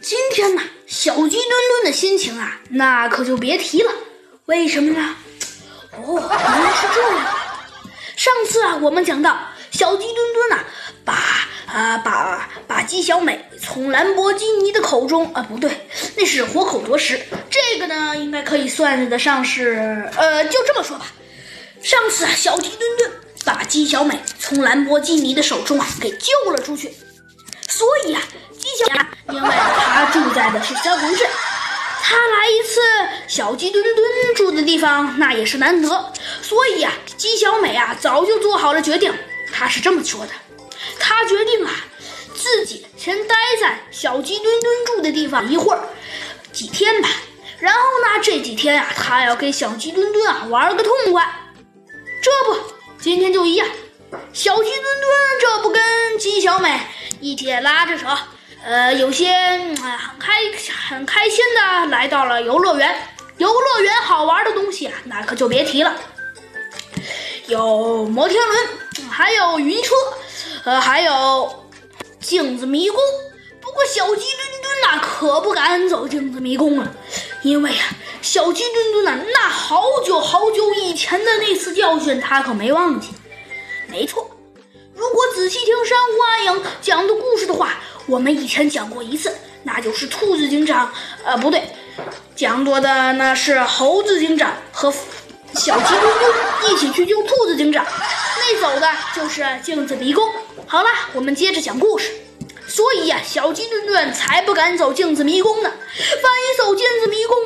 今天呢，小鸡墩墩的心情啊，那可就别提了。为什么呢？哦，原来是这样。上次啊，我们讲到小鸡墩墩呐，把啊把把鸡小美从兰博基尼的口中啊，不对，那是活口夺食。这个呢，应该可以算得上是呃，就这么说吧。上次啊，小鸡墩墩把鸡小美从兰博基尼的手中啊给救了出去，所以啊，因为他住在的是三魂镇。他来一次小鸡墩墩住的地方，那也是难得。所以呀，鸡小美啊，早就做好了决定。她是这么说的：她决定啊，自己先待在小鸡墩墩住的地方一会儿，几天吧。然后呢，这几天啊，她要给小鸡墩墩啊玩个痛快。这不，今天就一样，小鸡墩墩这不跟鸡小美一起拉着手。呃，有些很开很开心的来到了游乐园。游乐园好玩的东西啊，那可就别提了，有摩天轮，还有云车，呃，还有镜子迷宫。不过小鸡墩墩呐，可不敢走镜子迷宫了，因为啊，小鸡墩墩呐，那好久好久以前的那次教训，他可没忘记。没错，如果仔细听珊瑚暗影讲的故事的话。我们以前讲过一次，那就是兔子警长，呃，不对，讲过的那是猴子警长和小鸡墩墩一起去救兔子警长，那走的就是镜子迷宫。好了，我们接着讲故事。所以呀，小鸡墩墩才不敢走镜子迷宫呢，万一走镜子迷宫